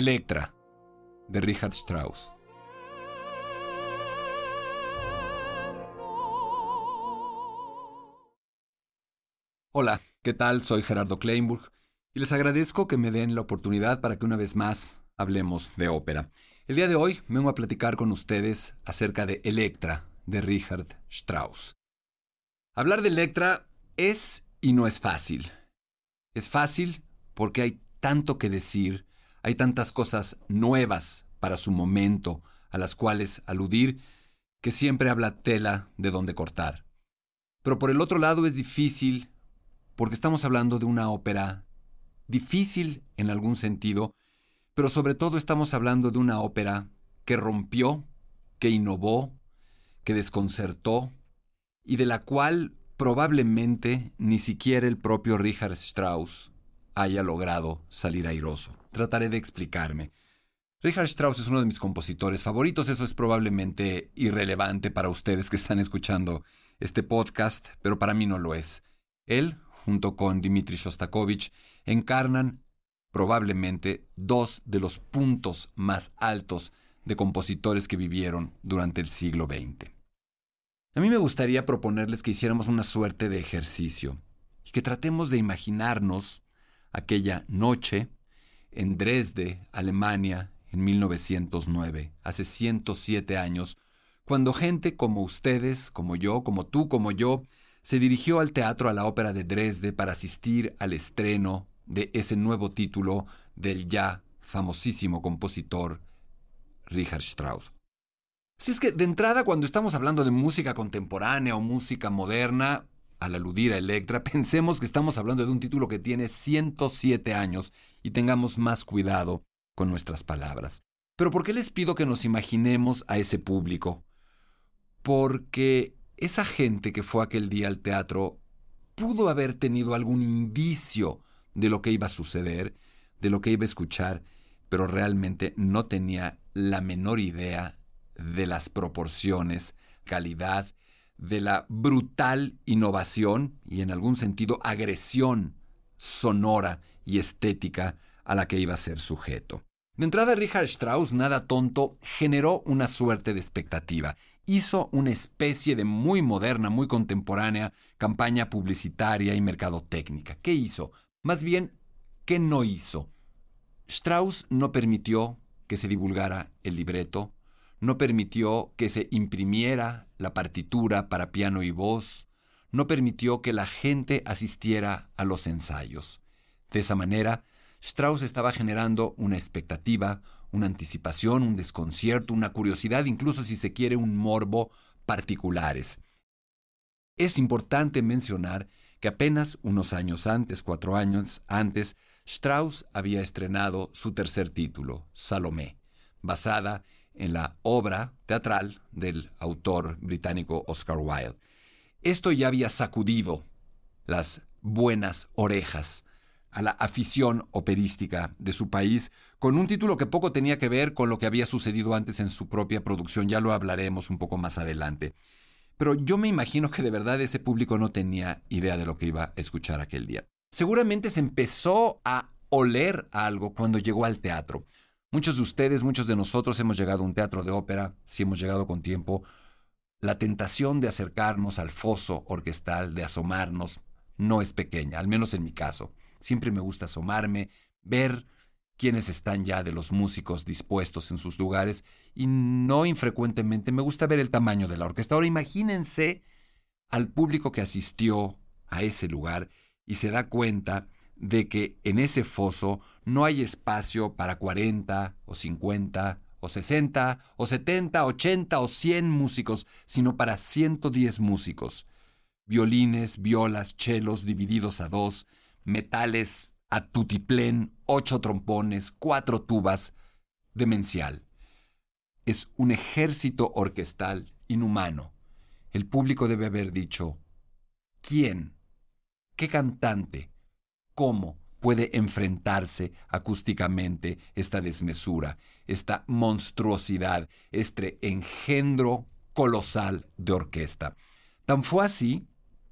Electra, de Richard Strauss. Hola, ¿qué tal? Soy Gerardo Kleinburg y les agradezco que me den la oportunidad para que una vez más hablemos de ópera. El día de hoy vengo a platicar con ustedes acerca de Electra, de Richard Strauss. Hablar de Electra es y no es fácil. Es fácil porque hay tanto que decir hay tantas cosas nuevas para su momento a las cuales aludir que siempre habla tela de dónde cortar. Pero por el otro lado es difícil porque estamos hablando de una ópera difícil en algún sentido, pero sobre todo estamos hablando de una ópera que rompió, que innovó, que desconcertó y de la cual probablemente ni siquiera el propio Richard Strauss haya logrado salir airoso. Trataré de explicarme. Richard Strauss es uno de mis compositores favoritos, eso es probablemente irrelevante para ustedes que están escuchando este podcast, pero para mí no lo es. Él, junto con Dmitri Shostakovich, encarnan probablemente dos de los puntos más altos de compositores que vivieron durante el siglo XX. A mí me gustaría proponerles que hiciéramos una suerte de ejercicio y que tratemos de imaginarnos aquella noche en Dresde, Alemania, en 1909, hace 107 años, cuando gente como ustedes, como yo, como tú, como yo, se dirigió al teatro a la ópera de Dresde para asistir al estreno de ese nuevo título del ya famosísimo compositor Richard Strauss. Así es que de entrada cuando estamos hablando de música contemporánea o música moderna, al aludir a Electra, pensemos que estamos hablando de un título que tiene 107 años y tengamos más cuidado con nuestras palabras. Pero ¿por qué les pido que nos imaginemos a ese público? Porque esa gente que fue aquel día al teatro pudo haber tenido algún indicio de lo que iba a suceder, de lo que iba a escuchar, pero realmente no tenía la menor idea de las proporciones, calidad de la brutal innovación y en algún sentido agresión sonora y estética a la que iba a ser sujeto. De entrada, Richard Strauss, nada tonto, generó una suerte de expectativa. Hizo una especie de muy moderna, muy contemporánea campaña publicitaria y mercadotécnica. ¿Qué hizo? Más bien, ¿qué no hizo? Strauss no permitió que se divulgara el libreto, no permitió que se imprimiera la partitura para piano y voz, no permitió que la gente asistiera a los ensayos. De esa manera, Strauss estaba generando una expectativa, una anticipación, un desconcierto, una curiosidad, incluso si se quiere un morbo particulares. Es importante mencionar que apenas unos años antes, cuatro años antes, Strauss había estrenado su tercer título, Salomé, basada en la obra teatral del autor británico Oscar Wilde. Esto ya había sacudido las buenas orejas a la afición operística de su país, con un título que poco tenía que ver con lo que había sucedido antes en su propia producción, ya lo hablaremos un poco más adelante. Pero yo me imagino que de verdad ese público no tenía idea de lo que iba a escuchar aquel día. Seguramente se empezó a oler algo cuando llegó al teatro. Muchos de ustedes, muchos de nosotros hemos llegado a un teatro de ópera, si hemos llegado con tiempo. La tentación de acercarnos al foso orquestal, de asomarnos, no es pequeña, al menos en mi caso. Siempre me gusta asomarme, ver quiénes están ya de los músicos dispuestos en sus lugares y no infrecuentemente me gusta ver el tamaño de la orquesta. Ahora imagínense al público que asistió a ese lugar y se da cuenta de que en ese foso no hay espacio para 40 o 50 o 60 o 70, 80 o 100 músicos, sino para 110 músicos. Violines, violas, chelos divididos a dos, metales a tutiplén, ocho trompones, cuatro tubas, demencial. Es un ejército orquestal inhumano. El público debe haber dicho, ¿quién? ¿Qué cantante? ¿Cómo puede enfrentarse acústicamente esta desmesura, esta monstruosidad, este engendro colosal de orquesta? Tan fue así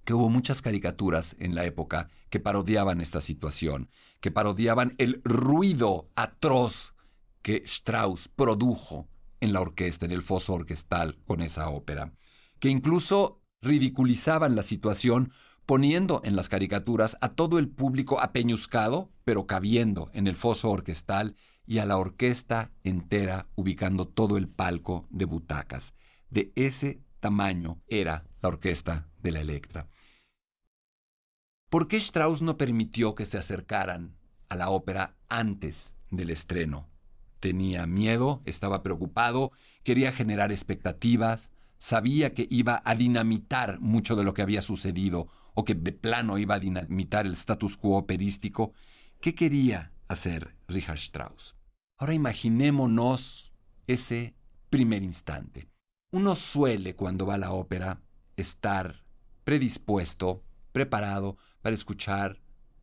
que hubo muchas caricaturas en la época que parodiaban esta situación, que parodiaban el ruido atroz que Strauss produjo en la orquesta, en el foso orquestal con esa ópera, que incluso ridiculizaban la situación poniendo en las caricaturas a todo el público apeñuscado, pero cabiendo en el foso orquestal y a la orquesta entera ubicando todo el palco de butacas. De ese tamaño era la orquesta de la Electra. ¿Por qué Strauss no permitió que se acercaran a la ópera antes del estreno? Tenía miedo, estaba preocupado, quería generar expectativas, sabía que iba a dinamitar mucho de lo que había sucedido o que de plano iba a dinamitar el status quo operístico. ¿Qué quería hacer Richard Strauss? Ahora imaginémonos ese primer instante. Uno suele, cuando va a la ópera, estar predispuesto preparado para escuchar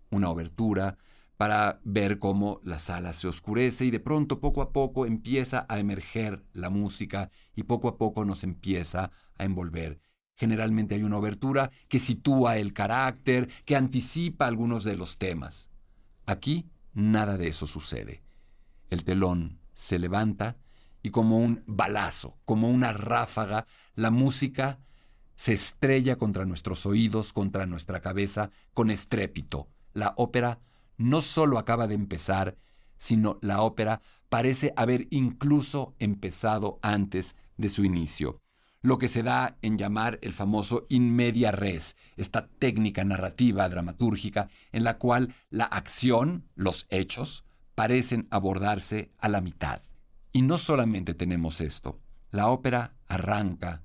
una obertura, para ver cómo la sala se oscurece y de pronto poco a poco empieza a emerger la música y poco a poco nos empieza a envolver. Generalmente hay una obertura que sitúa el carácter, que anticipa algunos de los temas. Aquí nada de eso sucede. El telón se levanta y como un balazo, como una ráfaga, la música se estrella contra nuestros oídos, contra nuestra cabeza, con estrépito. La ópera no solo acaba de empezar, sino la ópera parece haber incluso empezado antes de su inicio. Lo que se da en llamar el famoso in media res, esta técnica narrativa dramatúrgica en la cual la acción, los hechos, parecen abordarse a la mitad. Y no solamente tenemos esto, la ópera arranca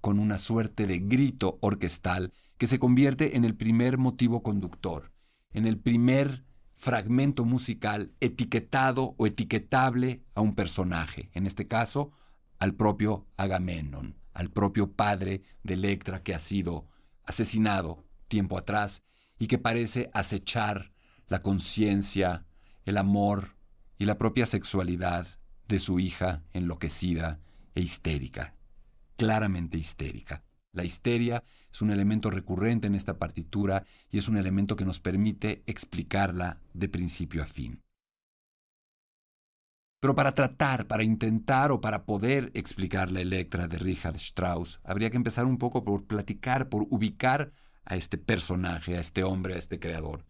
con una suerte de grito orquestal que se convierte en el primer motivo conductor, en el primer fragmento musical etiquetado o etiquetable a un personaje, en este caso al propio Agamenón, al propio padre de Electra que ha sido asesinado tiempo atrás y que parece acechar la conciencia, el amor y la propia sexualidad de su hija enloquecida e histérica claramente histérica. La histeria es un elemento recurrente en esta partitura y es un elemento que nos permite explicarla de principio a fin. Pero para tratar, para intentar o para poder explicar la Electra de Richard Strauss, habría que empezar un poco por platicar, por ubicar a este personaje, a este hombre, a este creador.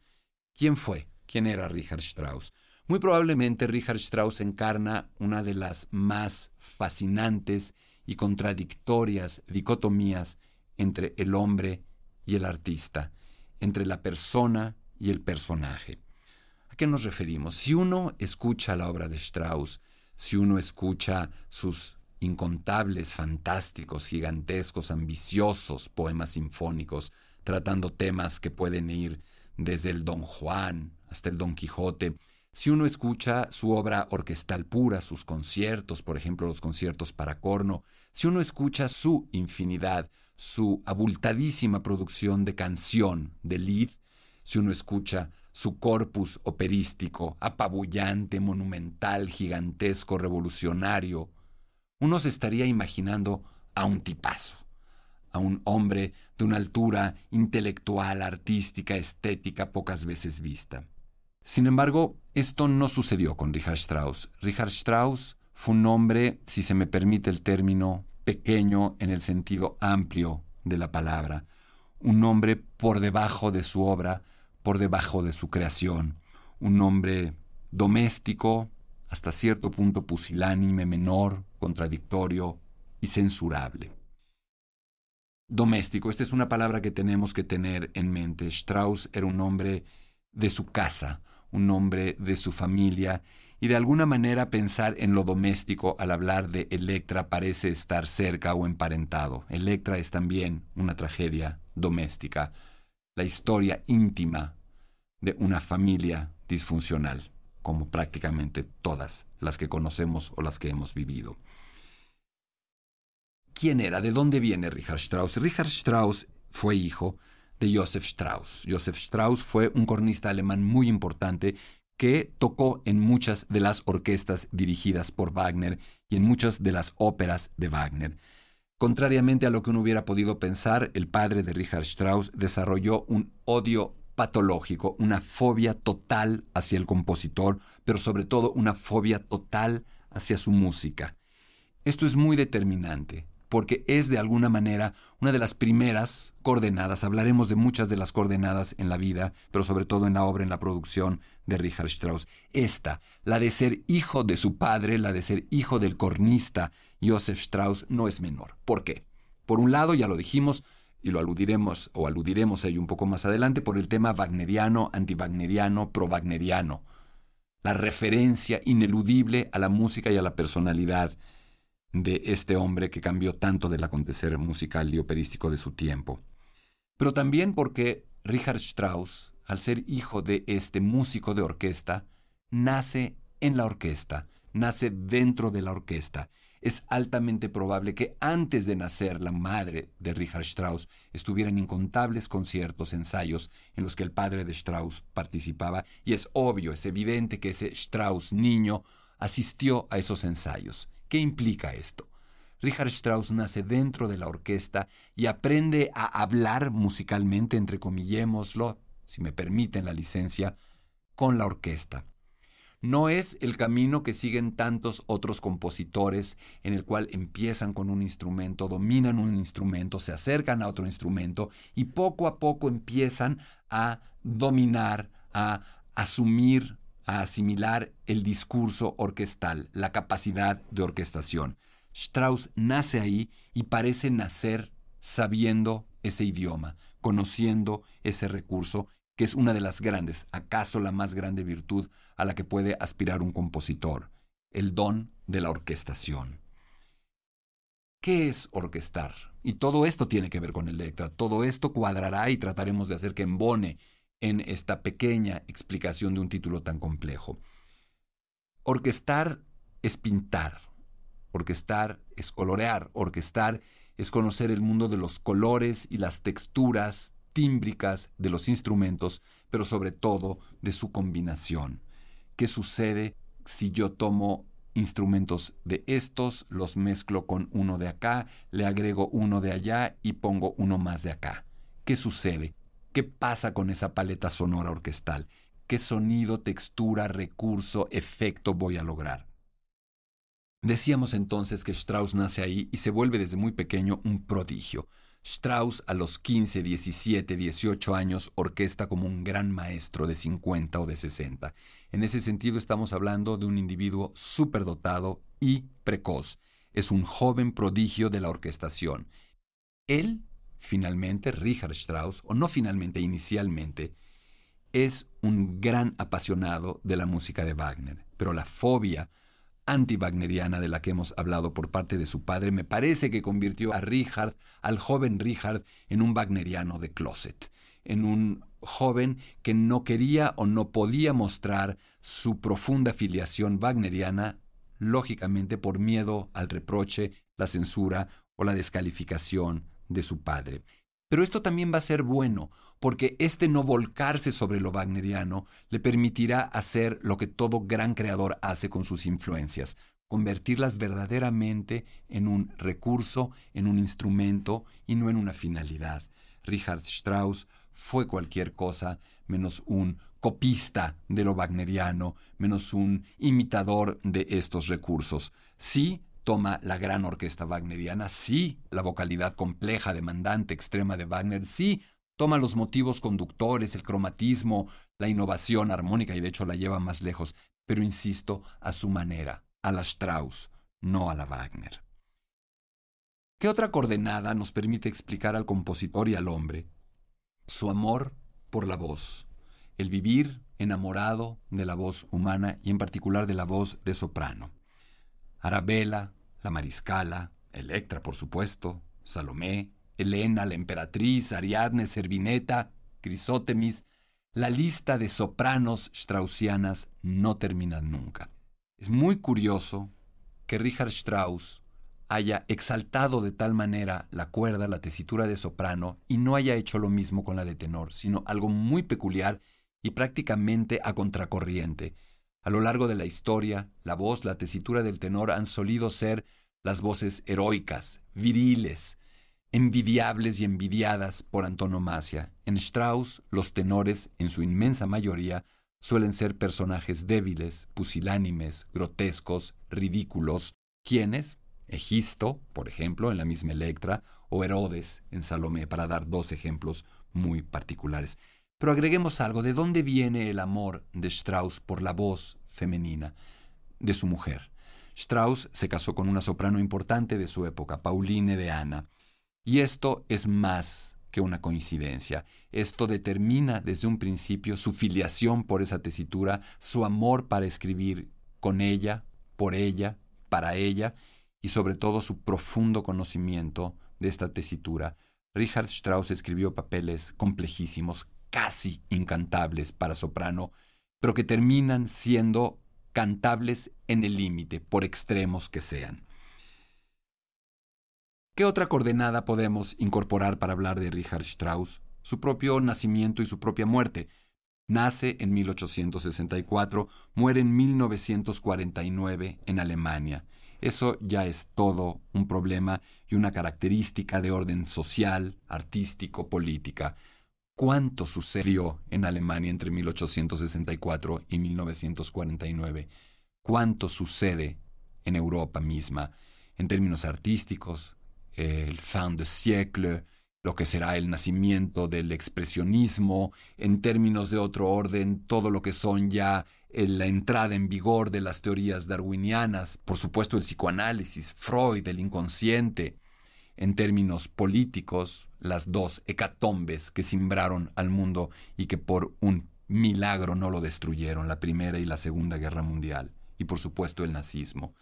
¿Quién fue? ¿Quién era Richard Strauss? Muy probablemente Richard Strauss encarna una de las más fascinantes y contradictorias dicotomías entre el hombre y el artista, entre la persona y el personaje. ¿A qué nos referimos? Si uno escucha la obra de Strauss, si uno escucha sus incontables, fantásticos, gigantescos, ambiciosos poemas sinfónicos, tratando temas que pueden ir desde el Don Juan hasta el Don Quijote, si uno escucha su obra orquestal pura, sus conciertos, por ejemplo los conciertos para corno, si uno escucha su infinidad, su abultadísima producción de canción, de lead, si uno escucha su corpus operístico, apabullante, monumental, gigantesco, revolucionario, uno se estaría imaginando a un tipazo, a un hombre de una altura intelectual, artística, estética pocas veces vista. Sin embargo, esto no sucedió con Richard Strauss. Richard Strauss fue un hombre, si se me permite el término, pequeño en el sentido amplio de la palabra, un hombre por debajo de su obra, por debajo de su creación, un hombre doméstico, hasta cierto punto pusilánime, menor, contradictorio y censurable. Doméstico, esta es una palabra que tenemos que tener en mente. Strauss era un hombre de su casa, un hombre de su familia, y de alguna manera pensar en lo doméstico al hablar de Electra parece estar cerca o emparentado. Electra es también una tragedia doméstica, la historia íntima de una familia disfuncional, como prácticamente todas las que conocemos o las que hemos vivido. ¿Quién era? ¿De dónde viene Richard Strauss? Richard Strauss fue hijo de Joseph Strauss. Joseph Strauss fue un cornista alemán muy importante que tocó en muchas de las orquestas dirigidas por Wagner y en muchas de las óperas de Wagner. Contrariamente a lo que uno hubiera podido pensar, el padre de Richard Strauss desarrolló un odio patológico, una fobia total hacia el compositor, pero sobre todo una fobia total hacia su música. Esto es muy determinante porque es de alguna manera una de las primeras coordenadas. Hablaremos de muchas de las coordenadas en la vida, pero sobre todo en la obra, en la producción de Richard Strauss. Esta, la de ser hijo de su padre, la de ser hijo del cornista Joseph Strauss, no es menor. ¿Por qué? Por un lado, ya lo dijimos, y lo aludiremos o aludiremos a ello un poco más adelante, por el tema wagneriano, anti-wagneriano, pro-wagneriano. La referencia ineludible a la música y a la personalidad de este hombre que cambió tanto del acontecer musical y operístico de su tiempo. Pero también porque Richard Strauss, al ser hijo de este músico de orquesta, nace en la orquesta, nace dentro de la orquesta. Es altamente probable que antes de nacer la madre de Richard Strauss estuviera en incontables conciertos, ensayos en los que el padre de Strauss participaba y es obvio, es evidente que ese Strauss niño asistió a esos ensayos. ¿Qué implica esto? Richard Strauss nace dentro de la orquesta y aprende a hablar musicalmente, entre comillémoslo, si me permiten la licencia, con la orquesta. No es el camino que siguen tantos otros compositores en el cual empiezan con un instrumento, dominan un instrumento, se acercan a otro instrumento y poco a poco empiezan a dominar, a asumir a asimilar el discurso orquestal, la capacidad de orquestación. Strauss nace ahí y parece nacer sabiendo ese idioma, conociendo ese recurso, que es una de las grandes, acaso la más grande virtud a la que puede aspirar un compositor, el don de la orquestación. ¿Qué es orquestar? Y todo esto tiene que ver con Electra, todo esto cuadrará y trataremos de hacer que embone en esta pequeña explicación de un título tan complejo. Orquestar es pintar, orquestar es colorear, orquestar es conocer el mundo de los colores y las texturas tímbricas de los instrumentos, pero sobre todo de su combinación. ¿Qué sucede si yo tomo instrumentos de estos, los mezclo con uno de acá, le agrego uno de allá y pongo uno más de acá? ¿Qué sucede? ¿Qué pasa con esa paleta sonora orquestal? ¿Qué sonido, textura, recurso, efecto voy a lograr? Decíamos entonces que Strauss nace ahí y se vuelve desde muy pequeño un prodigio. Strauss a los 15, 17, 18 años orquesta como un gran maestro de 50 o de 60. En ese sentido estamos hablando de un individuo superdotado y precoz. Es un joven prodigio de la orquestación. Él finalmente, Richard Strauss, o no finalmente, inicialmente, es un gran apasionado de la música de Wagner, pero la fobia anti-wagneriana de la que hemos hablado por parte de su padre me parece que convirtió a Richard, al joven Richard, en un wagneriano de closet, en un joven que no quería o no podía mostrar su profunda filiación wagneriana, lógicamente por miedo al reproche, la censura o la descalificación de su padre. Pero esto también va a ser bueno, porque este no volcarse sobre lo wagneriano le permitirá hacer lo que todo gran creador hace con sus influencias, convertirlas verdaderamente en un recurso, en un instrumento y no en una finalidad. Richard Strauss fue cualquier cosa menos un copista de lo wagneriano, menos un imitador de estos recursos. Sí, toma la gran orquesta wagneriana, sí, la vocalidad compleja, demandante, extrema de Wagner, sí, toma los motivos conductores, el cromatismo, la innovación armónica y de hecho la lleva más lejos, pero insisto, a su manera, a la Strauss, no a la Wagner. ¿Qué otra coordenada nos permite explicar al compositor y al hombre? Su amor por la voz, el vivir enamorado de la voz humana y en particular de la voz de soprano. Arabella, la mariscala, Electra, por supuesto, Salomé, Elena, la emperatriz, Ariadne, Servineta, Crisótemis, la lista de sopranos straussianas no termina nunca. Es muy curioso que Richard Strauss haya exaltado de tal manera la cuerda, la tesitura de soprano, y no haya hecho lo mismo con la de tenor, sino algo muy peculiar y prácticamente a contracorriente. A lo largo de la historia, la voz, la tesitura del tenor han solido ser las voces heroicas, viriles, envidiables y envidiadas por antonomasia. En Strauss, los tenores, en su inmensa mayoría, suelen ser personajes débiles, pusilánimes, grotescos, ridículos, quienes, Egisto, por ejemplo, en la misma Electra, o Herodes en Salomé, para dar dos ejemplos muy particulares. Pero agreguemos algo, ¿de dónde viene el amor de Strauss por la voz femenina de su mujer? Strauss se casó con una soprano importante de su época, Pauline de Ana, y esto es más que una coincidencia. Esto determina desde un principio su filiación por esa tesitura, su amor para escribir con ella, por ella, para ella, y sobre todo su profundo conocimiento de esta tesitura. Richard Strauss escribió papeles complejísimos, casi incantables para soprano, pero que terminan siendo cantables en el límite, por extremos que sean. ¿Qué otra coordenada podemos incorporar para hablar de Richard Strauss? Su propio nacimiento y su propia muerte. Nace en 1864, muere en 1949 en Alemania. Eso ya es todo un problema y una característica de orden social, artístico, política. ¿Cuánto sucedió en Alemania entre 1864 y 1949? ¿Cuánto sucede en Europa misma en términos artísticos, el fin de siècle, lo que será el nacimiento del expresionismo, en términos de otro orden, todo lo que son ya eh, la entrada en vigor de las teorías darwinianas, por supuesto el psicoanálisis, Freud, el inconsciente, en términos políticos, las dos hecatombes que simbraron al mundo y que por un milagro no lo destruyeron, la Primera y la Segunda Guerra Mundial, y por supuesto el nazismo.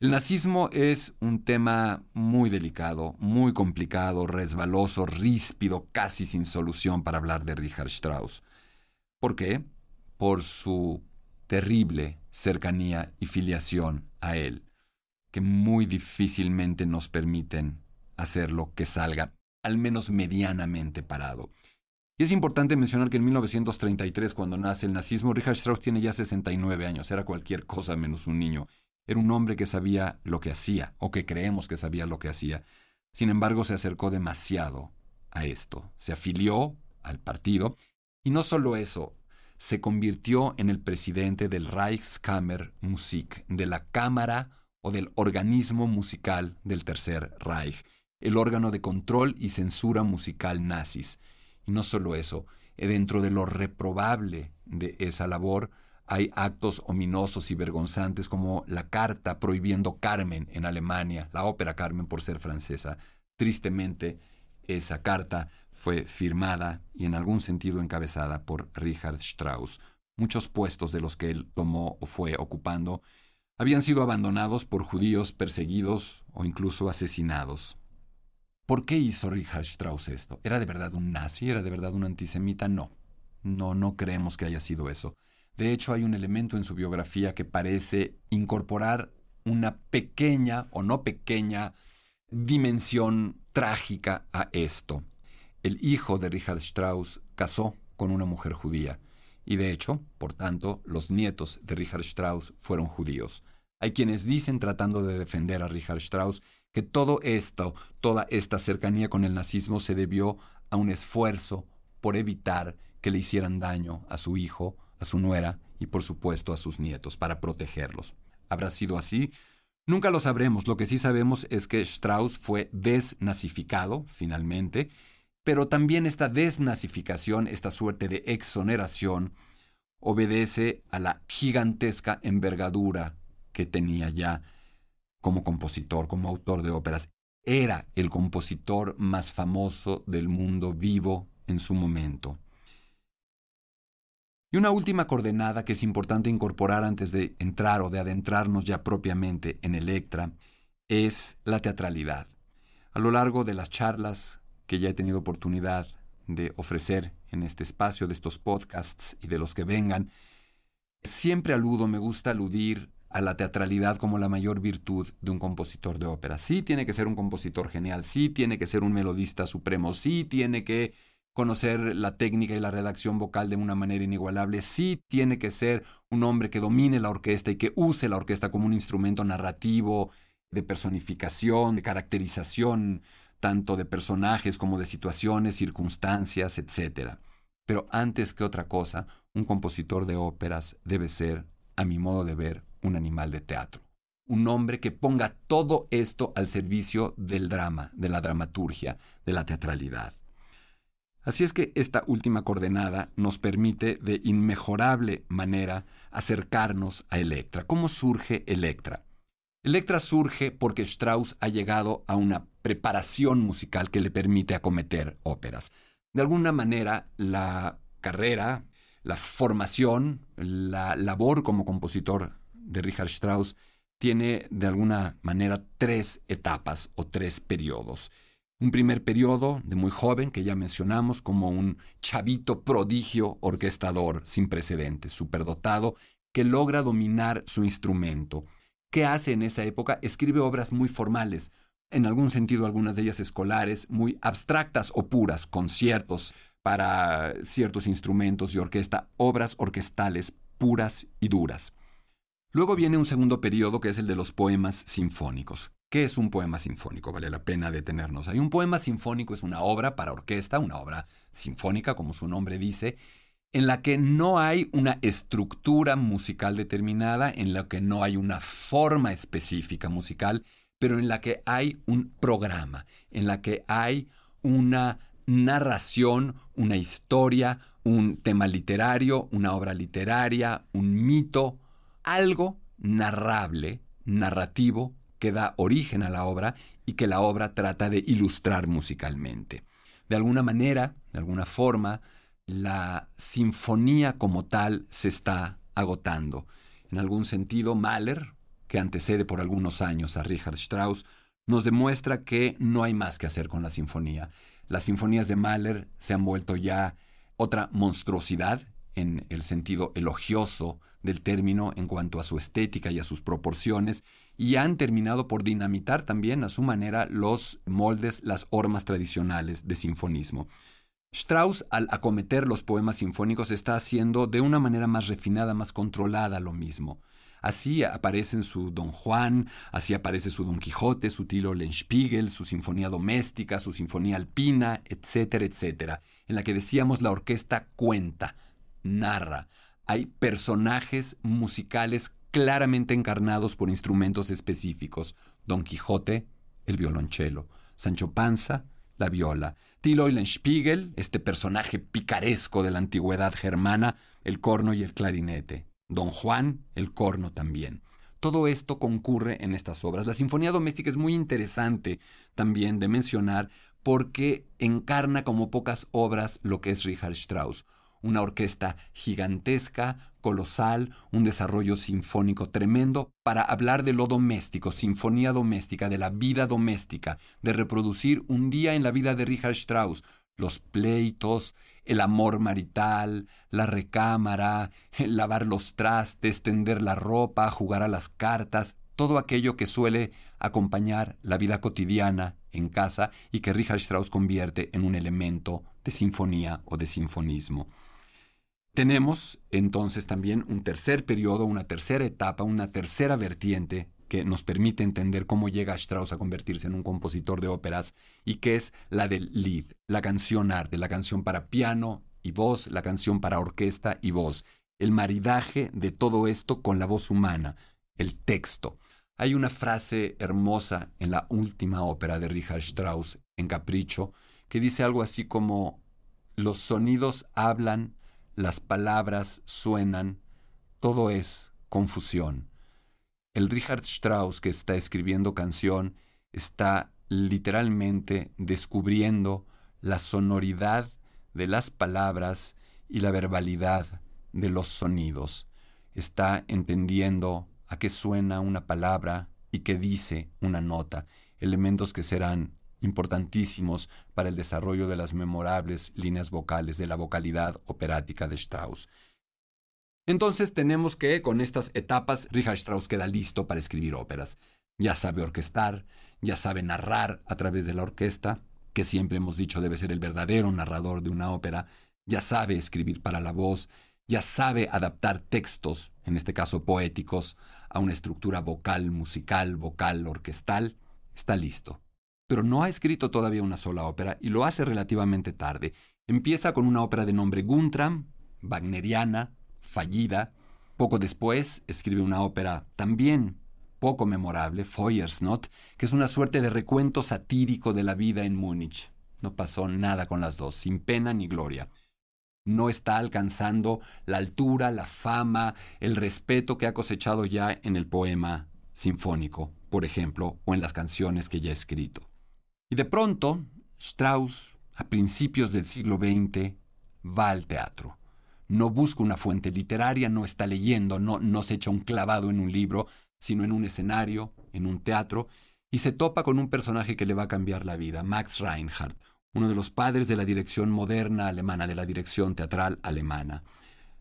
El nazismo es un tema muy delicado, muy complicado, resbaloso, ríspido, casi sin solución para hablar de Richard Strauss. ¿Por qué? Por su terrible cercanía y filiación a él, que muy difícilmente nos permiten hacerlo que salga al menos medianamente parado. Y es importante mencionar que en 1933, cuando nace el nazismo, Richard Strauss tiene ya 69 años, era cualquier cosa menos un niño. Era un hombre que sabía lo que hacía, o que creemos que sabía lo que hacía. Sin embargo, se acercó demasiado a esto. Se afilió al partido. Y no solo eso, se convirtió en el presidente del Reichskammermusik, de la Cámara o del organismo musical del Tercer Reich, el órgano de control y censura musical nazis. Y no solo eso, dentro de lo reprobable de esa labor, hay actos ominosos y vergonzantes como la carta prohibiendo Carmen en Alemania, la ópera Carmen por ser francesa. Tristemente, esa carta fue firmada y en algún sentido encabezada por Richard Strauss. Muchos puestos de los que él tomó o fue ocupando habían sido abandonados por judíos perseguidos o incluso asesinados. ¿Por qué hizo Richard Strauss esto? ¿Era de verdad un nazi? ¿Era de verdad un antisemita? No. No, no creemos que haya sido eso. De hecho, hay un elemento en su biografía que parece incorporar una pequeña o no pequeña dimensión trágica a esto. El hijo de Richard Strauss casó con una mujer judía y de hecho, por tanto, los nietos de Richard Strauss fueron judíos. Hay quienes dicen, tratando de defender a Richard Strauss, que todo esto, toda esta cercanía con el nazismo se debió a un esfuerzo por evitar que le hicieran daño a su hijo a su nuera y por supuesto a sus nietos para protegerlos. ¿Habrá sido así? Nunca lo sabremos. Lo que sí sabemos es que Strauss fue desnazificado finalmente, pero también esta desnazificación, esta suerte de exoneración, obedece a la gigantesca envergadura que tenía ya como compositor, como autor de óperas. Era el compositor más famoso del mundo vivo en su momento. Y una última coordenada que es importante incorporar antes de entrar o de adentrarnos ya propiamente en Electra es la teatralidad. A lo largo de las charlas que ya he tenido oportunidad de ofrecer en este espacio, de estos podcasts y de los que vengan, siempre aludo, me gusta aludir a la teatralidad como la mayor virtud de un compositor de ópera. Sí tiene que ser un compositor genial, sí tiene que ser un melodista supremo, sí tiene que conocer la técnica y la redacción vocal de una manera inigualable, sí tiene que ser un hombre que domine la orquesta y que use la orquesta como un instrumento narrativo, de personificación, de caracterización, tanto de personajes como de situaciones, circunstancias, etc. Pero antes que otra cosa, un compositor de óperas debe ser, a mi modo de ver, un animal de teatro. Un hombre que ponga todo esto al servicio del drama, de la dramaturgia, de la teatralidad. Así es que esta última coordenada nos permite de inmejorable manera acercarnos a Electra. ¿Cómo surge Electra? Electra surge porque Strauss ha llegado a una preparación musical que le permite acometer óperas. De alguna manera, la carrera, la formación, la labor como compositor de Richard Strauss tiene de alguna manera tres etapas o tres periodos. Un primer periodo de muy joven, que ya mencionamos, como un chavito prodigio orquestador sin precedentes, superdotado, que logra dominar su instrumento. ¿Qué hace en esa época? Escribe obras muy formales, en algún sentido algunas de ellas escolares, muy abstractas o puras, conciertos para ciertos instrumentos y orquesta, obras orquestales puras y duras. Luego viene un segundo periodo que es el de los poemas sinfónicos. ¿Qué es un poema sinfónico? Vale la pena detenernos ahí. Un poema sinfónico es una obra para orquesta, una obra sinfónica, como su nombre dice, en la que no hay una estructura musical determinada, en la que no hay una forma específica musical, pero en la que hay un programa, en la que hay una narración, una historia, un tema literario, una obra literaria, un mito, algo narrable, narrativo, que da origen a la obra y que la obra trata de ilustrar musicalmente. De alguna manera, de alguna forma, la sinfonía como tal se está agotando. En algún sentido, Mahler, que antecede por algunos años a Richard Strauss, nos demuestra que no hay más que hacer con la sinfonía. Las sinfonías de Mahler se han vuelto ya otra monstruosidad en el sentido elogioso del término en cuanto a su estética y a sus proporciones, y han terminado por dinamitar también a su manera los moldes, las hormas tradicionales de sinfonismo. Strauss, al acometer los poemas sinfónicos, está haciendo de una manera más refinada, más controlada lo mismo. Así aparece en su Don Juan, así aparece su Don Quijote, su Tilo Lenspiegel, su Sinfonía Doméstica, su Sinfonía Alpina, etcétera, etcétera, en la que decíamos la orquesta cuenta, narra. Hay personajes musicales claramente encarnados por instrumentos específicos. Don Quijote, el violonchelo. Sancho Panza, la viola. Tilo Eulenspiegel, este personaje picaresco de la antigüedad germana, el corno y el clarinete. Don Juan, el corno también. Todo esto concurre en estas obras. La Sinfonía Doméstica es muy interesante también de mencionar porque encarna como pocas obras lo que es Richard Strauss una orquesta gigantesca, colosal, un desarrollo sinfónico tremendo para hablar de lo doméstico, sinfonía doméstica, de la vida doméstica, de reproducir un día en la vida de Richard Strauss, los pleitos, el amor marital, la recámara, el lavar los trastes, tender la ropa, jugar a las cartas, todo aquello que suele acompañar la vida cotidiana en casa y que Richard Strauss convierte en un elemento de sinfonía o de sinfonismo. Tenemos entonces también un tercer periodo, una tercera etapa, una tercera vertiente que nos permite entender cómo llega Strauss a convertirse en un compositor de óperas y que es la del lead, la canción arte, la canción para piano y voz, la canción para orquesta y voz, el maridaje de todo esto con la voz humana, el texto. Hay una frase hermosa en la última ópera de Richard Strauss, en Capricho, que dice algo así como los sonidos hablan las palabras suenan, todo es confusión. El Richard Strauss que está escribiendo canción está literalmente descubriendo la sonoridad de las palabras y la verbalidad de los sonidos. Está entendiendo a qué suena una palabra y qué dice una nota, elementos que serán importantísimos para el desarrollo de las memorables líneas vocales de la vocalidad operática de Strauss. Entonces tenemos que, con estas etapas, Richard Strauss queda listo para escribir óperas. Ya sabe orquestar, ya sabe narrar a través de la orquesta, que siempre hemos dicho debe ser el verdadero narrador de una ópera, ya sabe escribir para la voz, ya sabe adaptar textos, en este caso poéticos, a una estructura vocal, musical, vocal, orquestal, está listo. Pero no ha escrito todavía una sola ópera y lo hace relativamente tarde. Empieza con una ópera de nombre Guntram, wagneriana, fallida. Poco después escribe una ópera también poco memorable, Feuersnot, que es una suerte de recuento satírico de la vida en Múnich. No pasó nada con las dos, sin pena ni gloria. No está alcanzando la altura, la fama, el respeto que ha cosechado ya en el poema sinfónico, por ejemplo, o en las canciones que ya ha escrito. Y de pronto, Strauss, a principios del siglo XX, va al teatro. No busca una fuente literaria, no está leyendo, no, no se echa un clavado en un libro, sino en un escenario, en un teatro, y se topa con un personaje que le va a cambiar la vida, Max Reinhardt, uno de los padres de la dirección moderna alemana, de la dirección teatral alemana.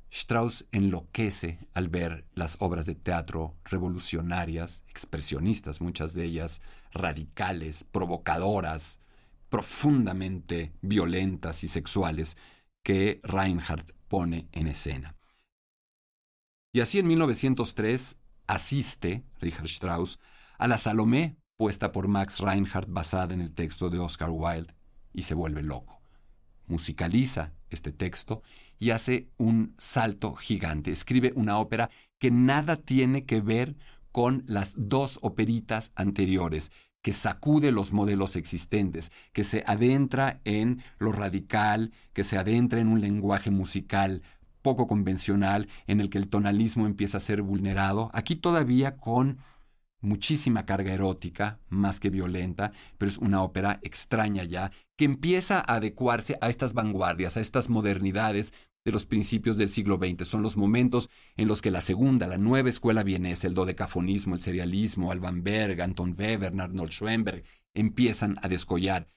Strauss enloquece al ver las obras de teatro revolucionarias, expresionistas, muchas de ellas radicales, provocadoras, profundamente violentas y sexuales, que Reinhardt pone en escena. Y así en 1903 asiste, Richard Strauss, a la Salomé puesta por Max Reinhardt basada en el texto de Oscar Wilde y se vuelve loco. Musicaliza este texto y hace un salto gigante. Escribe una ópera que nada tiene que ver con las dos operitas anteriores, que sacude los modelos existentes, que se adentra en lo radical, que se adentra en un lenguaje musical poco convencional en el que el tonalismo empieza a ser vulnerado, aquí todavía con muchísima carga erótica, más que violenta, pero es una ópera extraña ya, que empieza a adecuarse a estas vanguardias, a estas modernidades de los principios del siglo XX. Son los momentos en los que la segunda, la nueva escuela vienesa, el dodecafonismo, el serialismo, Alban Berg, Anton Weber, Arnold Schoenberg, empiezan a descollar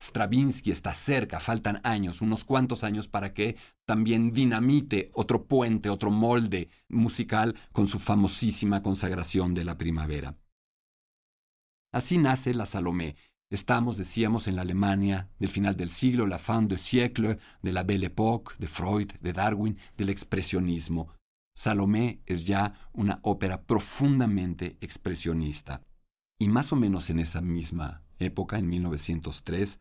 Stravinsky está cerca, faltan años, unos cuantos años para que también dinamite otro puente, otro molde musical con su famosísima consagración de la primavera. Así nace la Salomé. Estamos, decíamos, en la Alemania del final del siglo, la fin de siècle, de la Belle Époque, de Freud, de Darwin, del expresionismo. Salomé es ya una ópera profundamente expresionista. Y más o menos en esa misma época, en 1903,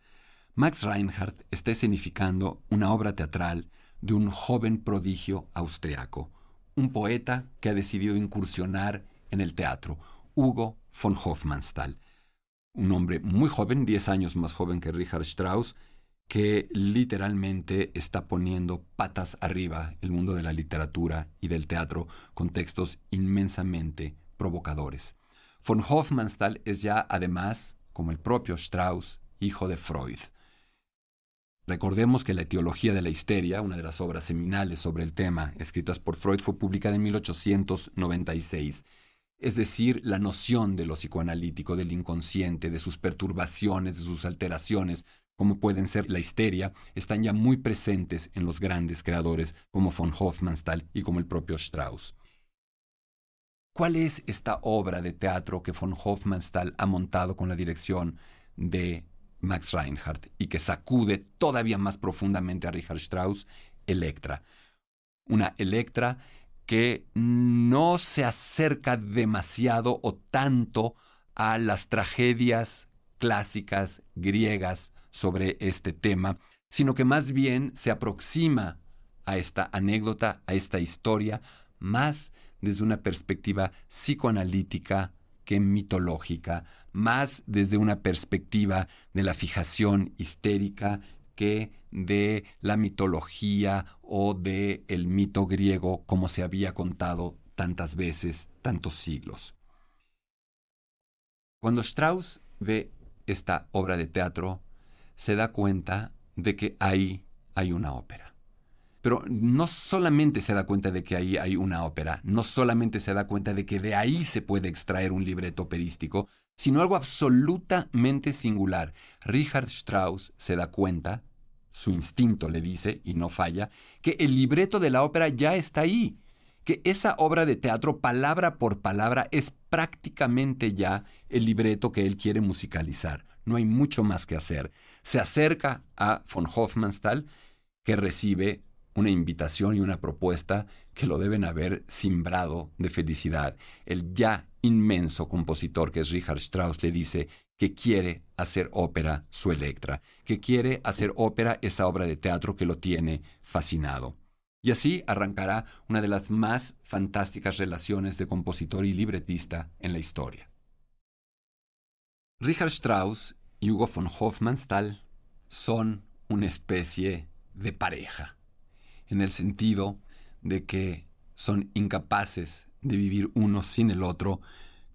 Max Reinhardt está escenificando una obra teatral de un joven prodigio austriaco, un poeta que ha decidido incursionar en el teatro, Hugo von Hofmannsthal, un hombre muy joven, 10 años más joven que Richard Strauss, que literalmente está poniendo patas arriba el mundo de la literatura y del teatro con textos inmensamente provocadores. Von Hofmannsthal es ya además como el propio Strauss, hijo de Freud. Recordemos que la etiología de la histeria, una de las obras seminales sobre el tema escritas por Freud, fue publicada en 1896. Es decir, la noción de lo psicoanalítico, del inconsciente, de sus perturbaciones, de sus alteraciones, como pueden ser la histeria, están ya muy presentes en los grandes creadores como von Hofmannsthal y como el propio Strauss. ¿Cuál es esta obra de teatro que von Hofmannsthal ha montado con la dirección de Max Reinhardt y que sacude todavía más profundamente a Richard Strauss? Electra. Una Electra que no se acerca demasiado o tanto a las tragedias clásicas griegas sobre este tema, sino que más bien se aproxima a esta anécdota, a esta historia, más desde una perspectiva psicoanalítica que mitológica, más desde una perspectiva de la fijación histérica que de la mitología o de el mito griego como se había contado tantas veces, tantos siglos. Cuando Strauss ve esta obra de teatro, se da cuenta de que ahí hay una ópera. pero no solamente se da cuenta de que ahí hay una ópera, no solamente se da cuenta de que de ahí se puede extraer un libreto operístico, sino algo absolutamente singular. Richard Strauss se da cuenta, su instinto le dice, y no falla, que el libreto de la ópera ya está ahí, que esa obra de teatro, palabra por palabra, es prácticamente ya el libreto que él quiere musicalizar. No hay mucho más que hacer. Se acerca a von Hofmannsthal, que recibe una invitación y una propuesta que lo deben haber simbrado de felicidad. El ya inmenso compositor que es Richard Strauss le dice que quiere hacer ópera su Electra, que quiere hacer ópera esa obra de teatro que lo tiene fascinado. Y así arrancará una de las más fantásticas relaciones de compositor y libretista en la historia. Richard Strauss y Hugo von Hofmannsthal son una especie de pareja en el sentido de que son incapaces de vivir uno sin el otro,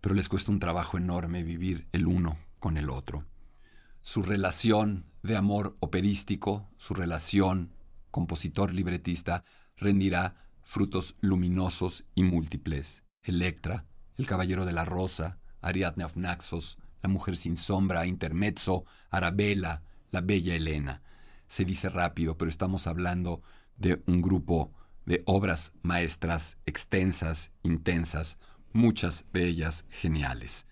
pero les cuesta un trabajo enorme vivir el uno con el otro. Su relación de amor operístico, su relación compositor-libretista, rendirá frutos luminosos y múltiples. Electra, El Caballero de la Rosa, Ariadne of Naxos, La Mujer sin Sombra, Intermezzo, Arabella, La Bella Elena. Se dice rápido, pero estamos hablando de un grupo de obras maestras extensas, intensas, muchas de ellas geniales.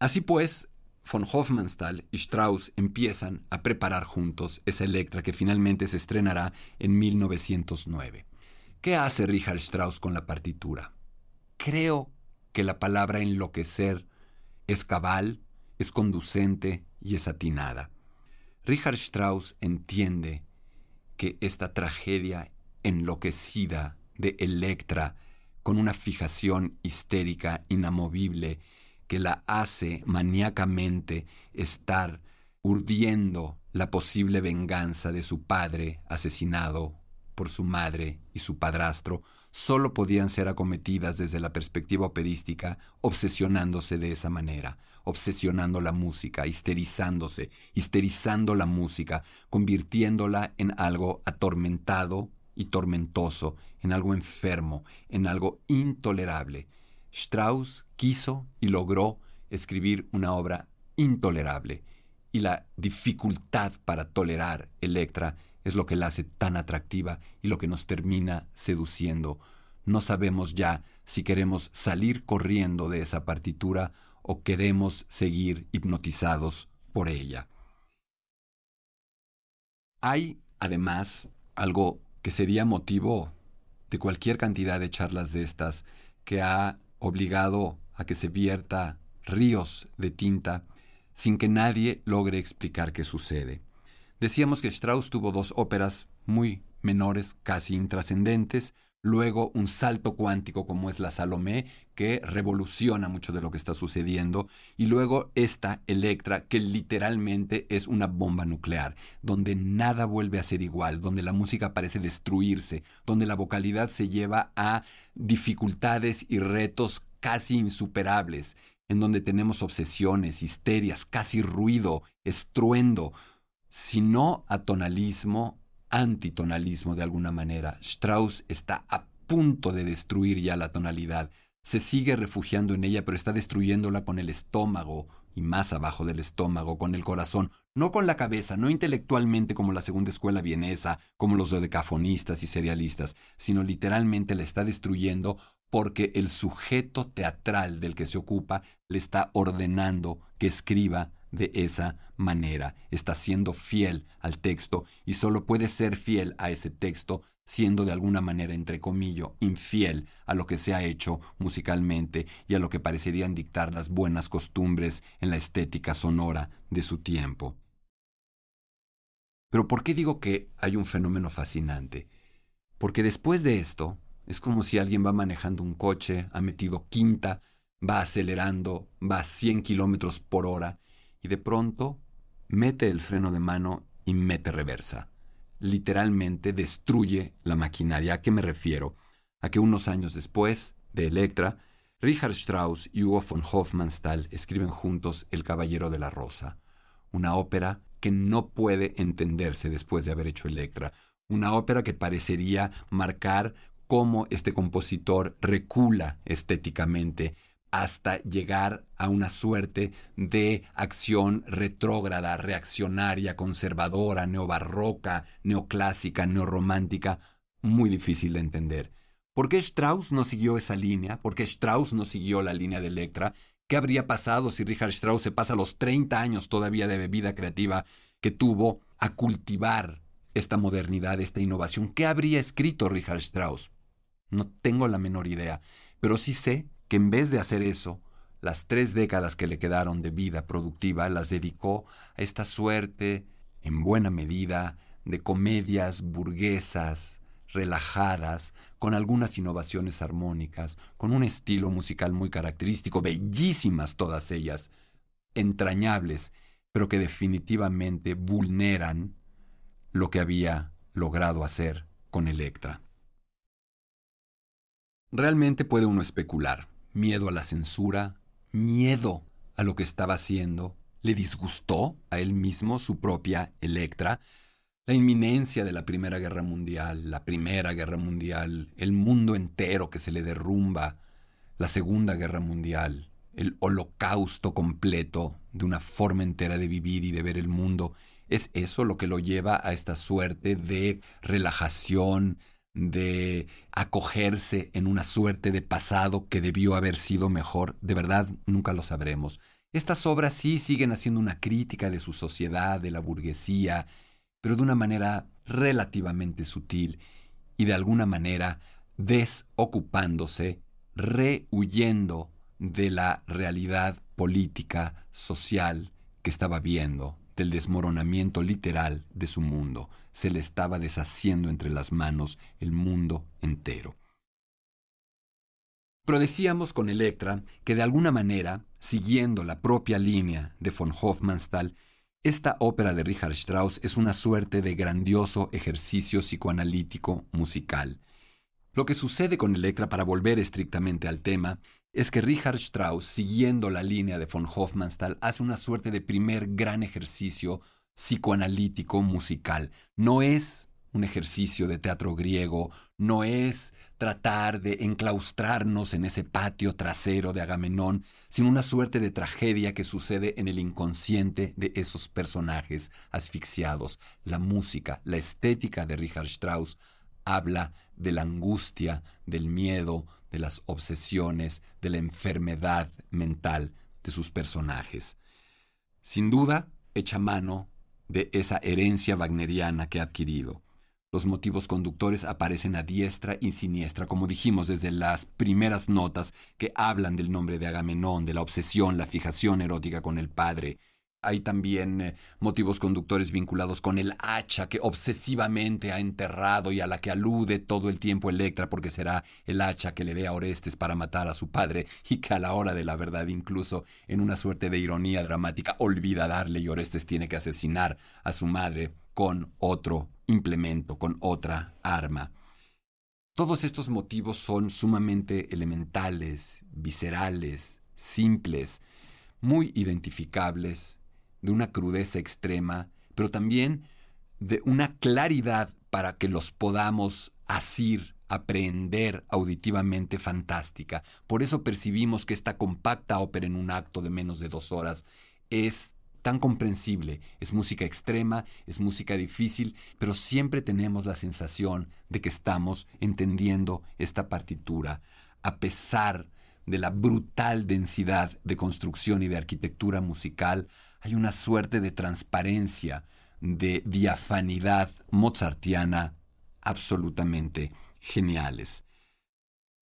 Así pues, von Hofmannsthal y Strauss empiezan a preparar juntos esa Electra que finalmente se estrenará en 1909. ¿Qué hace Richard Strauss con la partitura? Creo que la palabra enloquecer es cabal, es conducente y es atinada. Richard Strauss entiende que esta tragedia enloquecida de Electra, con una fijación histérica inamovible que la hace maníacamente estar urdiendo la posible venganza de su padre asesinado por su madre y su padrastro, solo podían ser acometidas desde la perspectiva operística, obsesionándose de esa manera, obsesionando la música, histerizándose, histerizando la música, convirtiéndola en algo atormentado y tormentoso, en algo enfermo, en algo intolerable. Strauss quiso y logró escribir una obra intolerable, y la dificultad para tolerar Electra es lo que la hace tan atractiva y lo que nos termina seduciendo. No sabemos ya si queremos salir corriendo de esa partitura o queremos seguir hipnotizados por ella. Hay, además, algo que sería motivo de cualquier cantidad de charlas de estas que ha obligado a que se vierta ríos de tinta sin que nadie logre explicar qué sucede. Decíamos que Strauss tuvo dos óperas muy menores, casi intrascendentes, luego un salto cuántico como es la Salomé, que revoluciona mucho de lo que está sucediendo, y luego esta Electra, que literalmente es una bomba nuclear, donde nada vuelve a ser igual, donde la música parece destruirse, donde la vocalidad se lleva a dificultades y retos casi insuperables, en donde tenemos obsesiones, histerias, casi ruido, estruendo, sino atonalismo, antitonalismo de alguna manera. Strauss está a punto de destruir ya la tonalidad. Se sigue refugiando en ella, pero está destruyéndola con el estómago y más abajo del estómago, con el corazón, no con la cabeza, no intelectualmente como la segunda escuela vienesa, como los dodecafonistas y serialistas, sino literalmente la está destruyendo porque el sujeto teatral del que se ocupa le está ordenando que escriba de esa manera. Está siendo fiel al texto y solo puede ser fiel a ese texto siendo de alguna manera, entre comillas, infiel a lo que se ha hecho musicalmente y a lo que parecerían dictar las buenas costumbres en la estética sonora de su tiempo. Pero ¿por qué digo que hay un fenómeno fascinante? Porque después de esto, es como si alguien va manejando un coche, ha metido quinta, va acelerando, va a 100 kilómetros por hora y de pronto mete el freno de mano y mete reversa. Literalmente destruye la maquinaria. ¿A qué me refiero? A que unos años después de Electra, Richard Strauss y Hugo von Hofmannsthal escriben juntos El Caballero de la Rosa, una ópera que no puede entenderse después de haber hecho Electra, una ópera que parecería marcar cómo este compositor recula estéticamente hasta llegar a una suerte de acción retrógrada, reaccionaria, conservadora, neobarroca, neoclásica, neorromántica, muy difícil de entender. ¿Por qué Strauss no siguió esa línea? ¿Por qué Strauss no siguió la línea de Electra? ¿Qué habría pasado si Richard Strauss se pasa los 30 años todavía de vida creativa que tuvo a cultivar esta modernidad, esta innovación? ¿Qué habría escrito Richard Strauss? No tengo la menor idea, pero sí sé que en vez de hacer eso, las tres décadas que le quedaron de vida productiva las dedicó a esta suerte, en buena medida, de comedias burguesas, relajadas, con algunas innovaciones armónicas, con un estilo musical muy característico, bellísimas todas ellas, entrañables, pero que definitivamente vulneran lo que había logrado hacer con Electra. Realmente puede uno especular. Miedo a la censura, miedo a lo que estaba haciendo, le disgustó a él mismo su propia Electra, la inminencia de la Primera Guerra Mundial, la Primera Guerra Mundial, el mundo entero que se le derrumba, la Segunda Guerra Mundial, el holocausto completo de una forma entera de vivir y de ver el mundo, es eso lo que lo lleva a esta suerte de relajación, de acogerse en una suerte de pasado que debió haber sido mejor, de verdad nunca lo sabremos. Estas obras sí siguen haciendo una crítica de su sociedad, de la burguesía, pero de una manera relativamente sutil y de alguna manera desocupándose, rehuyendo de la realidad política, social que estaba viendo, del desmoronamiento literal de su mundo. Se le estaba deshaciendo entre las manos el mundo entero. Pero decíamos con Electra que de alguna manera, siguiendo la propia línea de von Hofmannsthal, esta ópera de Richard Strauss es una suerte de grandioso ejercicio psicoanalítico musical. Lo que sucede con Electra, para volver estrictamente al tema, es que Richard Strauss, siguiendo la línea de von Hofmannsthal, hace una suerte de primer gran ejercicio psicoanalítico musical. No es un ejercicio de teatro griego, no es tratar de enclaustrarnos en ese patio trasero de Agamenón, sino una suerte de tragedia que sucede en el inconsciente de esos personajes asfixiados. La música, la estética de Richard Strauss habla de la angustia, del miedo, de las obsesiones, de la enfermedad mental de sus personajes. Sin duda, echa mano de esa herencia wagneriana que ha adquirido. Los motivos conductores aparecen a diestra y siniestra, como dijimos desde las primeras notas que hablan del nombre de Agamenón, de la obsesión, la fijación erótica con el padre. Hay también eh, motivos conductores vinculados con el hacha que obsesivamente ha enterrado y a la que alude todo el tiempo Electra porque será el hacha que le dé a Orestes para matar a su padre y que a la hora de la verdad incluso en una suerte de ironía dramática olvida darle y Orestes tiene que asesinar a su madre con otro implemento, con otra arma. Todos estos motivos son sumamente elementales, viscerales, simples, muy identificables, de una crudeza extrema, pero también de una claridad para que los podamos asir, aprender auditivamente fantástica. Por eso percibimos que esta compacta ópera en un acto de menos de dos horas es tan comprensible. Es música extrema, es música difícil, pero siempre tenemos la sensación de que estamos entendiendo esta partitura, a pesar de la brutal densidad de construcción y de arquitectura musical, hay una suerte de transparencia, de diafanidad mozartiana absolutamente geniales.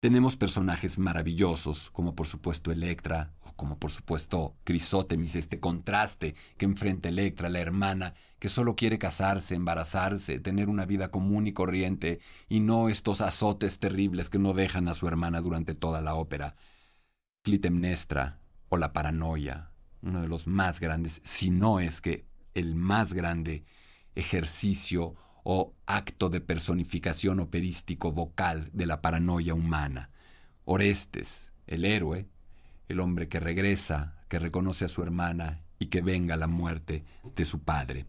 Tenemos personajes maravillosos, como por supuesto Electra, como por supuesto Crisótemis, este contraste que enfrenta Electra, la hermana, que solo quiere casarse, embarazarse, tener una vida común y corriente, y no estos azotes terribles que no dejan a su hermana durante toda la ópera. Clitemnestra, o la paranoia, uno de los más grandes, si no es que el más grande ejercicio o acto de personificación operístico vocal de la paranoia humana. Orestes, el héroe, el hombre que regresa, que reconoce a su hermana y que venga la muerte de su padre.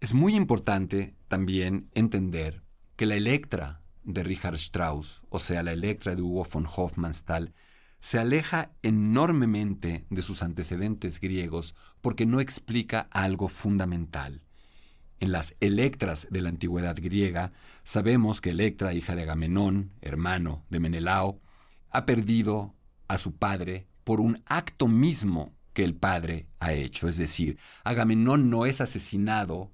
Es muy importante también entender que la Electra de Richard Strauss, o sea, la Electra de Hugo von Hofmannsthal, se aleja enormemente de sus antecedentes griegos porque no explica algo fundamental. En las Electras de la antigüedad griega, sabemos que Electra, hija de Agamenón, hermano de Menelao, ha perdido a su padre por un acto mismo que el padre ha hecho. Es decir, Agamenón no es asesinado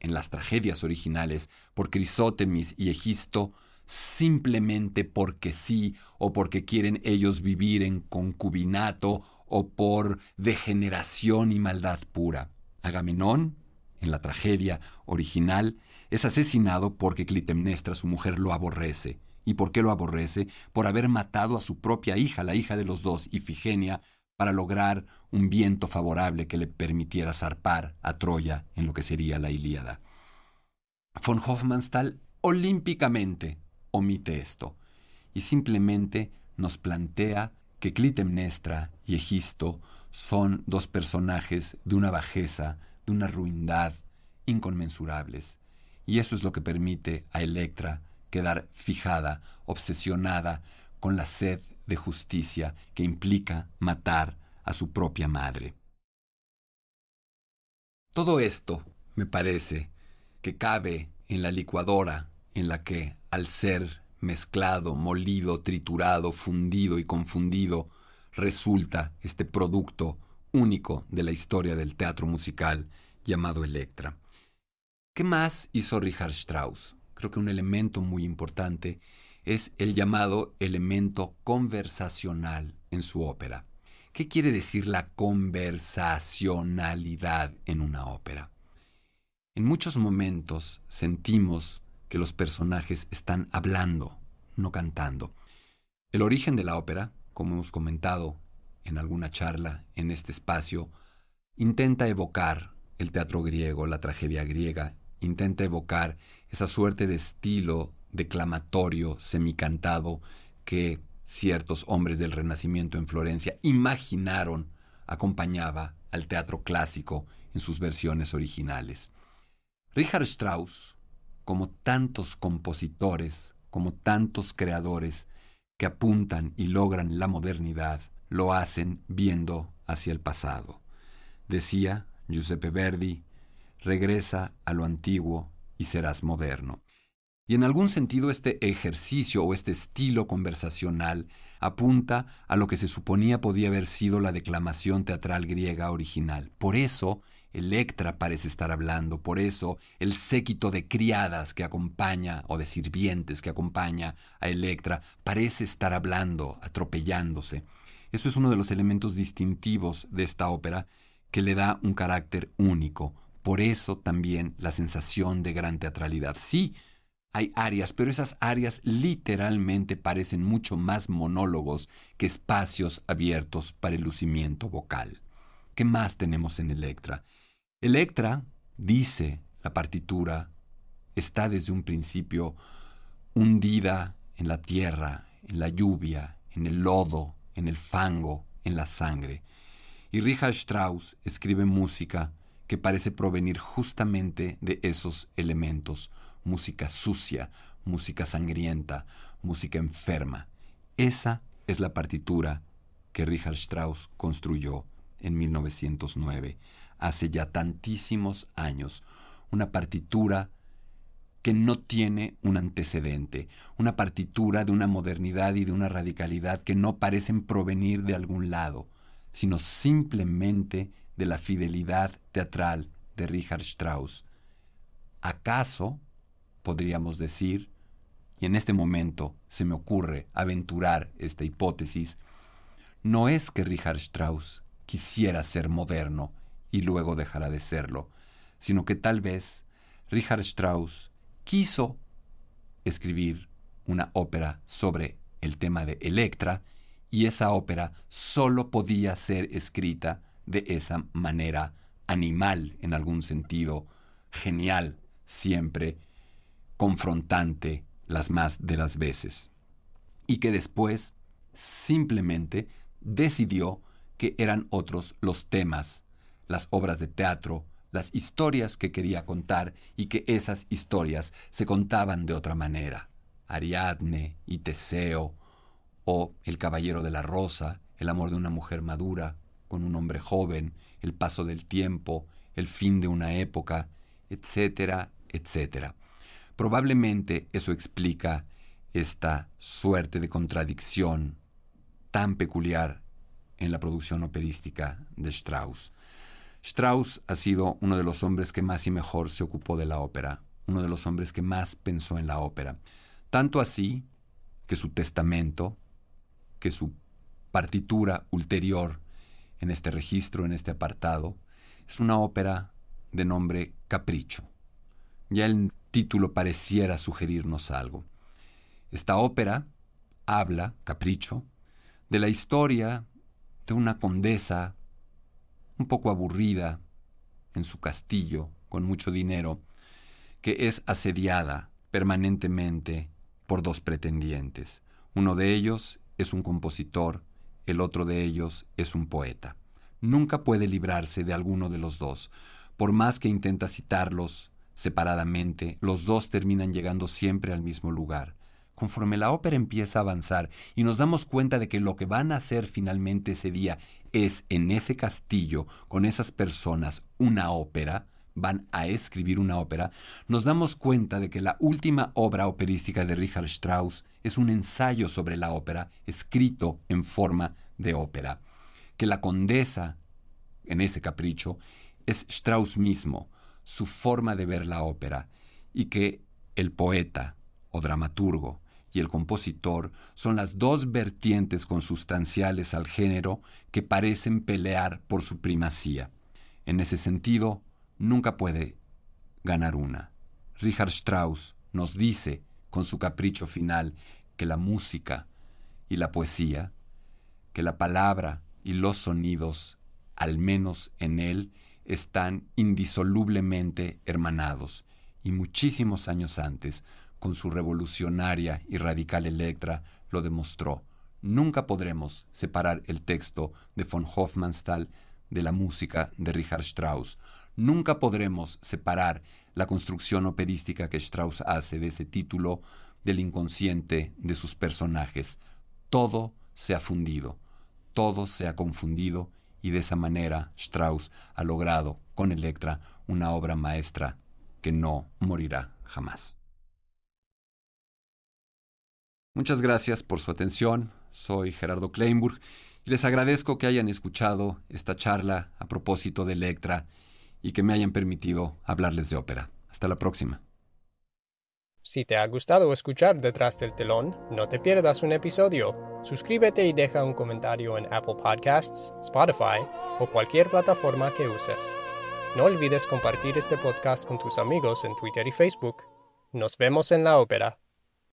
en las tragedias originales por Crisótemis y Egisto simplemente porque sí o porque quieren ellos vivir en concubinato o por degeneración y maldad pura. Agamenón, en la tragedia original, es asesinado porque Clitemnestra, su mujer, lo aborrece. ¿Y por qué lo aborrece? Por haber matado a su propia hija, la hija de los dos, Ifigenia, para lograr un viento favorable que le permitiera zarpar a Troya en lo que sería la Ilíada. Von Hofmannsthal olímpicamente omite esto y simplemente nos plantea que Clitemnestra y Egisto son dos personajes de una bajeza, de una ruindad inconmensurables. Y eso es lo que permite a Electra quedar fijada, obsesionada con la sed de justicia que implica matar a su propia madre. Todo esto, me parece, que cabe en la licuadora en la que, al ser mezclado, molido, triturado, fundido y confundido, resulta este producto único de la historia del teatro musical llamado Electra. ¿Qué más hizo Richard Strauss? Creo que un elemento muy importante es el llamado elemento conversacional en su ópera. ¿Qué quiere decir la conversacionalidad en una ópera? En muchos momentos sentimos que los personajes están hablando, no cantando. El origen de la ópera, como hemos comentado en alguna charla en este espacio, intenta evocar el teatro griego, la tragedia griega, intenta evocar esa suerte de estilo declamatorio, semicantado, que ciertos hombres del Renacimiento en Florencia imaginaron acompañaba al teatro clásico en sus versiones originales. Richard Strauss, como tantos compositores, como tantos creadores que apuntan y logran la modernidad, lo hacen viendo hacia el pasado. Decía Giuseppe Verdi, regresa a lo antiguo y serás moderno. Y en algún sentido este ejercicio o este estilo conversacional apunta a lo que se suponía podía haber sido la declamación teatral griega original. Por eso Electra parece estar hablando, por eso el séquito de criadas que acompaña o de sirvientes que acompaña a Electra parece estar hablando, atropellándose. Eso es uno de los elementos distintivos de esta ópera que le da un carácter único. Por eso también la sensación de gran teatralidad. Sí, hay áreas, pero esas áreas literalmente parecen mucho más monólogos que espacios abiertos para el lucimiento vocal. ¿Qué más tenemos en Electra? Electra, dice la partitura, está desde un principio hundida en la tierra, en la lluvia, en el lodo, en el fango, en la sangre. Y Richard Strauss escribe música que parece provenir justamente de esos elementos, música sucia, música sangrienta, música enferma. Esa es la partitura que Richard Strauss construyó en 1909 hace ya tantísimos años, una partitura que no tiene un antecedente, una partitura de una modernidad y de una radicalidad que no parecen provenir de algún lado, sino simplemente de la fidelidad teatral de Richard Strauss. ¿Acaso, podríamos decir, y en este momento se me ocurre aventurar esta hipótesis, no es que Richard Strauss quisiera ser moderno y luego dejará de serlo, sino que tal vez Richard Strauss quiso escribir una ópera sobre el tema de Electra y esa ópera solo podía ser escrita de esa manera animal en algún sentido, genial siempre, confrontante las más de las veces. Y que después simplemente decidió que eran otros los temas las obras de teatro, las historias que quería contar y que esas historias se contaban de otra manera. Ariadne y Teseo, o El Caballero de la Rosa, el amor de una mujer madura con un hombre joven, el paso del tiempo, el fin de una época, etcétera, etcétera. Probablemente eso explica esta suerte de contradicción tan peculiar en la producción operística de Strauss. Strauss ha sido uno de los hombres que más y mejor se ocupó de la ópera, uno de los hombres que más pensó en la ópera. Tanto así que su testamento, que su partitura ulterior en este registro, en este apartado, es una ópera de nombre Capricho. Ya el título pareciera sugerirnos algo. Esta ópera habla, Capricho, de la historia de una condesa un poco aburrida en su castillo con mucho dinero, que es asediada permanentemente por dos pretendientes. Uno de ellos es un compositor, el otro de ellos es un poeta. Nunca puede librarse de alguno de los dos. Por más que intenta citarlos separadamente, los dos terminan llegando siempre al mismo lugar. Conforme la ópera empieza a avanzar y nos damos cuenta de que lo que van a hacer finalmente ese día es en ese castillo, con esas personas, una ópera, van a escribir una ópera, nos damos cuenta de que la última obra operística de Richard Strauss es un ensayo sobre la ópera escrito en forma de ópera, que la condesa, en ese capricho, es Strauss mismo, su forma de ver la ópera, y que el poeta o dramaturgo y el compositor son las dos vertientes consustanciales al género que parecen pelear por su primacía. En ese sentido, nunca puede ganar una. Richard Strauss nos dice, con su capricho final, que la música y la poesía, que la palabra y los sonidos, al menos en él, están indisolublemente hermanados, y muchísimos años antes, con su revolucionaria y radical Electra, lo demostró. Nunca podremos separar el texto de von Hofmannsthal de la música de Richard Strauss. Nunca podremos separar la construcción operística que Strauss hace de ese título del inconsciente de sus personajes. Todo se ha fundido, todo se ha confundido y de esa manera Strauss ha logrado con Electra una obra maestra que no morirá jamás. Muchas gracias por su atención. Soy Gerardo Kleinburg y les agradezco que hayan escuchado esta charla a propósito de Electra y que me hayan permitido hablarles de ópera. Hasta la próxima. Si te ha gustado escuchar Detrás del telón, no te pierdas un episodio. Suscríbete y deja un comentario en Apple Podcasts, Spotify o cualquier plataforma que uses. No olvides compartir este podcast con tus amigos en Twitter y Facebook. Nos vemos en la ópera.